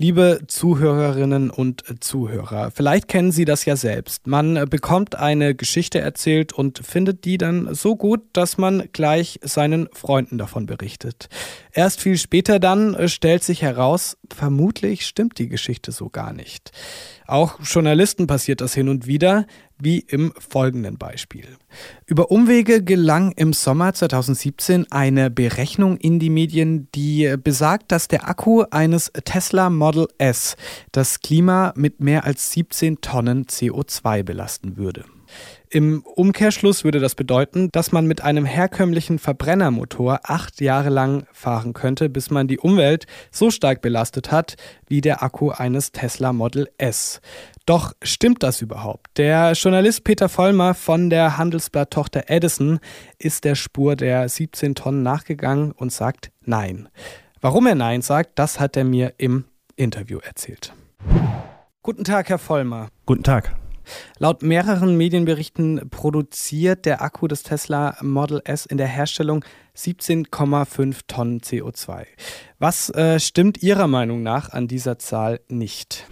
Liebe Zuhörerinnen und Zuhörer, vielleicht kennen Sie das ja selbst. Man bekommt eine Geschichte erzählt und findet die dann so gut, dass man gleich seinen Freunden davon berichtet. Erst viel später dann stellt sich heraus, vermutlich stimmt die Geschichte so gar nicht. Auch Journalisten passiert das hin und wieder, wie im folgenden Beispiel. Über Umwege gelang im Sommer 2017 eine Berechnung in die Medien, die besagt, dass der Akku eines Tesla Model S das Klima mit mehr als 17 Tonnen CO2 belasten würde. Im Umkehrschluss würde das bedeuten, dass man mit einem herkömmlichen Verbrennermotor acht Jahre lang fahren könnte, bis man die Umwelt so stark belastet hat wie der Akku eines Tesla Model S. Doch stimmt das überhaupt? Der Journalist Peter Vollmer von der Handelsblatt-Tochter Edison ist der Spur der 17 Tonnen nachgegangen und sagt Nein. Warum er Nein sagt, das hat er mir im Interview erzählt. Guten Tag, Herr Vollmer. Guten Tag. Laut mehreren Medienberichten produziert der Akku des Tesla Model S in der Herstellung 17,5 Tonnen CO2. Was äh, stimmt Ihrer Meinung nach an dieser Zahl nicht?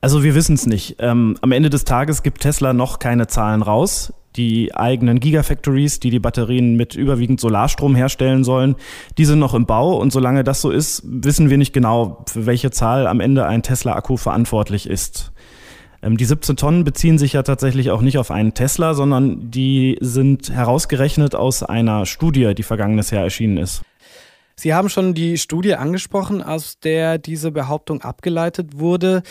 Also wir wissen es nicht. Ähm, am Ende des Tages gibt Tesla noch keine Zahlen raus. Die eigenen Gigafactories, die die Batterien mit überwiegend Solarstrom herstellen sollen, die sind noch im Bau. Und solange das so ist, wissen wir nicht genau, für welche Zahl am Ende ein Tesla-Akku verantwortlich ist. Ähm, die 17 Tonnen beziehen sich ja tatsächlich auch nicht auf einen Tesla, sondern die sind herausgerechnet aus einer Studie, die vergangenes Jahr erschienen ist. Sie haben schon die Studie angesprochen, aus der diese Behauptung abgeleitet wurde.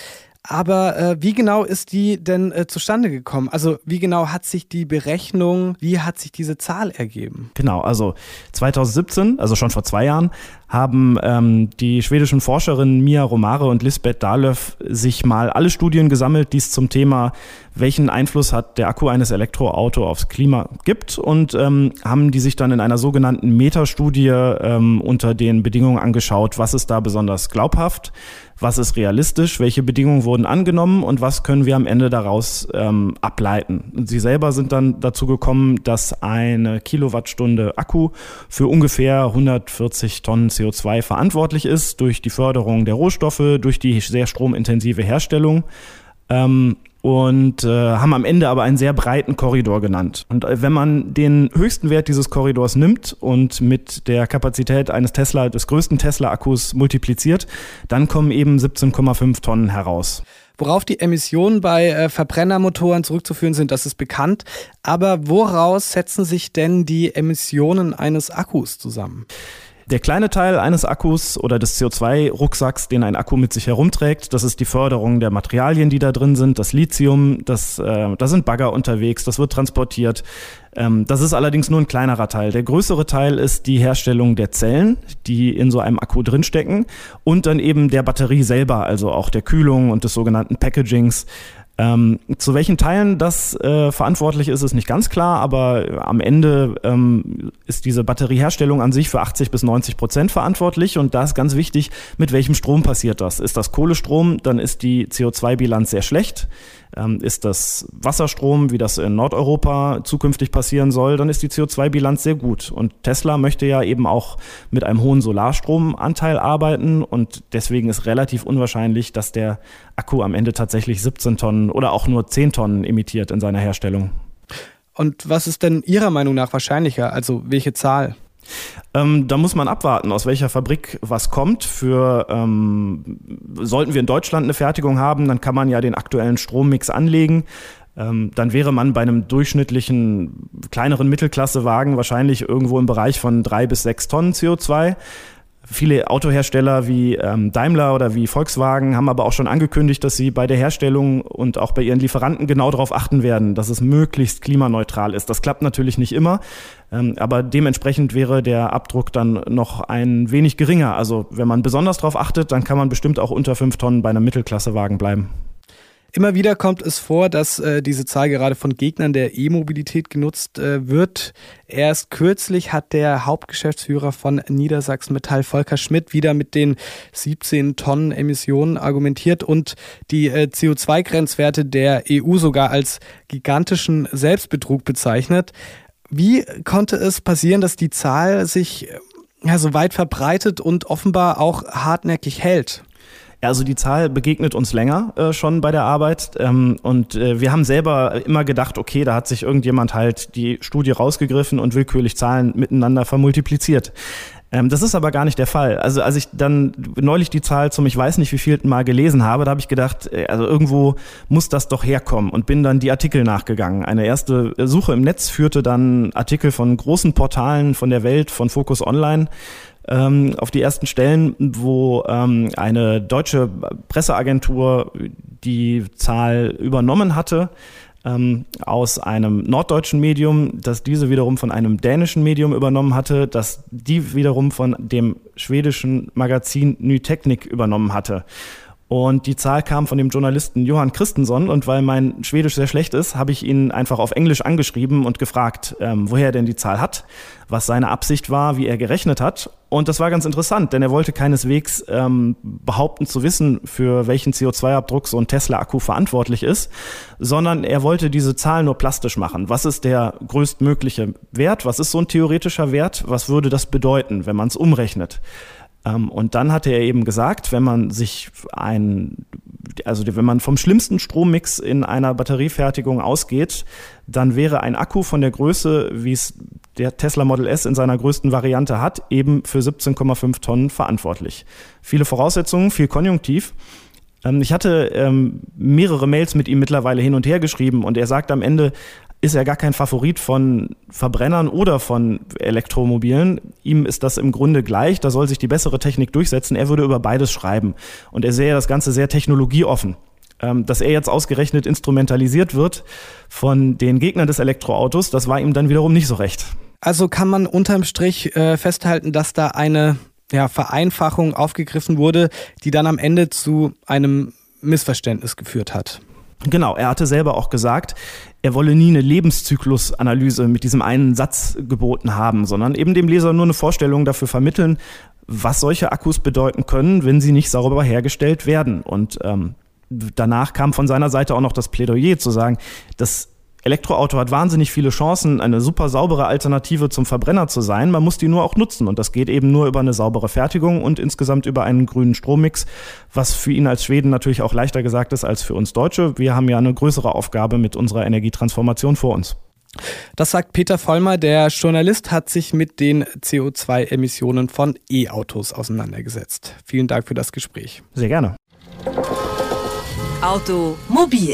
Aber äh, wie genau ist die denn äh, zustande gekommen? Also wie genau hat sich die Berechnung, wie hat sich diese Zahl ergeben? Genau, also 2017, also schon vor zwei Jahren, haben ähm, die schwedischen Forscherinnen Mia Romare und Lisbeth Dahlöf sich mal alle Studien gesammelt, die es zum Thema, welchen Einfluss hat der Akku eines Elektroautos aufs Klima gibt und ähm, haben die sich dann in einer sogenannten Metastudie ähm, unter den Bedingungen angeschaut, was ist da besonders glaubhaft, was ist realistisch, welche Bedingungen wurden angenommen und was können wir am Ende daraus ähm, ableiten. Sie selber sind dann dazu gekommen, dass eine Kilowattstunde Akku für ungefähr 140 Tonnen CO2 verantwortlich ist durch die Förderung der Rohstoffe, durch die sehr stromintensive Herstellung. Ähm, und äh, haben am Ende aber einen sehr breiten Korridor genannt. Und äh, wenn man den höchsten Wert dieses Korridors nimmt und mit der Kapazität eines Tesla, des größten Tesla-Akkus multipliziert, dann kommen eben 17,5 Tonnen heraus. Worauf die Emissionen bei äh, Verbrennermotoren zurückzuführen sind, das ist bekannt. Aber woraus setzen sich denn die Emissionen eines Akkus zusammen? Der kleine Teil eines Akkus oder des CO2-Rucksacks, den ein Akku mit sich herumträgt, das ist die Förderung der Materialien, die da drin sind, das Lithium, das, äh, da sind Bagger unterwegs, das wird transportiert. Ähm, das ist allerdings nur ein kleinerer Teil. Der größere Teil ist die Herstellung der Zellen, die in so einem Akku drinstecken und dann eben der Batterie selber, also auch der Kühlung und des sogenannten Packagings. Ähm, zu welchen Teilen das äh, verantwortlich ist, ist nicht ganz klar, aber am Ende ähm, ist diese Batterieherstellung an sich für 80 bis 90 Prozent verantwortlich und da ist ganz wichtig, mit welchem Strom passiert das. Ist das Kohlestrom, dann ist die CO2-Bilanz sehr schlecht. Ähm, ist das Wasserstrom, wie das in Nordeuropa zukünftig passieren soll, dann ist die CO2-Bilanz sehr gut. Und Tesla möchte ja eben auch mit einem hohen Solarstromanteil arbeiten und deswegen ist relativ unwahrscheinlich, dass der Akku am Ende tatsächlich 17 Tonnen oder auch nur 10 Tonnen emittiert in seiner Herstellung. Und was ist denn Ihrer Meinung nach wahrscheinlicher? Also welche Zahl? Ähm, da muss man abwarten, aus welcher Fabrik was kommt. Für ähm, sollten wir in Deutschland eine Fertigung haben, dann kann man ja den aktuellen Strommix anlegen. Ähm, dann wäre man bei einem durchschnittlichen kleineren Mittelklassewagen wahrscheinlich irgendwo im Bereich von drei bis sechs Tonnen CO2. Viele Autohersteller wie ähm, Daimler oder wie Volkswagen haben aber auch schon angekündigt, dass sie bei der Herstellung und auch bei ihren Lieferanten genau darauf achten werden, dass es möglichst klimaneutral ist. Das klappt natürlich nicht immer, ähm, aber dementsprechend wäre der Abdruck dann noch ein wenig geringer. Also wenn man besonders darauf achtet, dann kann man bestimmt auch unter fünf Tonnen bei einem Mittelklassewagen bleiben. Immer wieder kommt es vor, dass äh, diese Zahl gerade von Gegnern der E-Mobilität genutzt äh, wird. Erst kürzlich hat der Hauptgeschäftsführer von Niedersachsen Metall, Volker Schmidt, wieder mit den 17 Tonnen Emissionen argumentiert und die äh, CO2-Grenzwerte der EU sogar als gigantischen Selbstbetrug bezeichnet. Wie konnte es passieren, dass die Zahl sich ja, so weit verbreitet und offenbar auch hartnäckig hält? Also die Zahl begegnet uns länger äh, schon bei der Arbeit ähm, und äh, wir haben selber immer gedacht, okay, da hat sich irgendjemand halt die Studie rausgegriffen und willkürlich Zahlen miteinander vermultipliziert. Ähm, das ist aber gar nicht der Fall. Also als ich dann neulich die Zahl zum ich weiß nicht wie vielten Mal gelesen habe, da habe ich gedacht, äh, also irgendwo muss das doch herkommen und bin dann die Artikel nachgegangen. Eine erste Suche im Netz führte dann Artikel von großen Portalen von der Welt, von Focus Online ähm, auf die ersten Stellen, wo ähm, eine deutsche Presseagentur die Zahl übernommen hatte ähm, aus einem norddeutschen Medium, das diese wiederum von einem dänischen Medium übernommen hatte, das die wiederum von dem schwedischen Magazin Ny Technik übernommen hatte. Und die Zahl kam von dem Journalisten Johann Christensen. Und weil mein Schwedisch sehr schlecht ist, habe ich ihn einfach auf Englisch angeschrieben und gefragt, ähm, woher er denn die Zahl hat, was seine Absicht war, wie er gerechnet hat. Und das war ganz interessant, denn er wollte keineswegs ähm, behaupten zu wissen, für welchen CO2-Abdruck so ein Tesla-Akku verantwortlich ist, sondern er wollte diese Zahl nur plastisch machen. Was ist der größtmögliche Wert? Was ist so ein theoretischer Wert? Was würde das bedeuten, wenn man es umrechnet? Ähm, und dann hatte er eben gesagt, wenn man sich ein, also wenn man vom schlimmsten Strommix in einer Batteriefertigung ausgeht, dann wäre ein Akku von der Größe, wie es der Tesla Model S in seiner größten Variante hat, eben für 17,5 Tonnen verantwortlich. Viele Voraussetzungen, viel Konjunktiv. Ähm, ich hatte ähm, mehrere Mails mit ihm mittlerweile hin und her geschrieben und er sagt am Ende, ist er gar kein Favorit von Verbrennern oder von Elektromobilen. Ihm ist das im Grunde gleich. Da soll sich die bessere Technik durchsetzen. Er würde über beides schreiben. Und er sähe das Ganze sehr technologieoffen. Ähm, dass er jetzt ausgerechnet instrumentalisiert wird von den Gegnern des Elektroautos, das war ihm dann wiederum nicht so recht. Also kann man unterm Strich äh, festhalten, dass da eine ja, Vereinfachung aufgegriffen wurde, die dann am Ende zu einem Missverständnis geführt hat. Genau, er hatte selber auch gesagt, er wolle nie eine Lebenszyklusanalyse mit diesem einen Satz geboten haben, sondern eben dem Leser nur eine Vorstellung dafür vermitteln, was solche Akkus bedeuten können, wenn sie nicht sauber hergestellt werden. Und ähm, danach kam von seiner Seite auch noch das Plädoyer zu sagen, dass Elektroauto hat wahnsinnig viele Chancen, eine super saubere Alternative zum Verbrenner zu sein. Man muss die nur auch nutzen. Und das geht eben nur über eine saubere Fertigung und insgesamt über einen grünen Strommix, was für ihn als Schweden natürlich auch leichter gesagt ist als für uns Deutsche. Wir haben ja eine größere Aufgabe mit unserer Energietransformation vor uns. Das sagt Peter Vollmer. Der Journalist hat sich mit den CO2-Emissionen von E-Autos auseinandergesetzt. Vielen Dank für das Gespräch. Sehr gerne. Automobil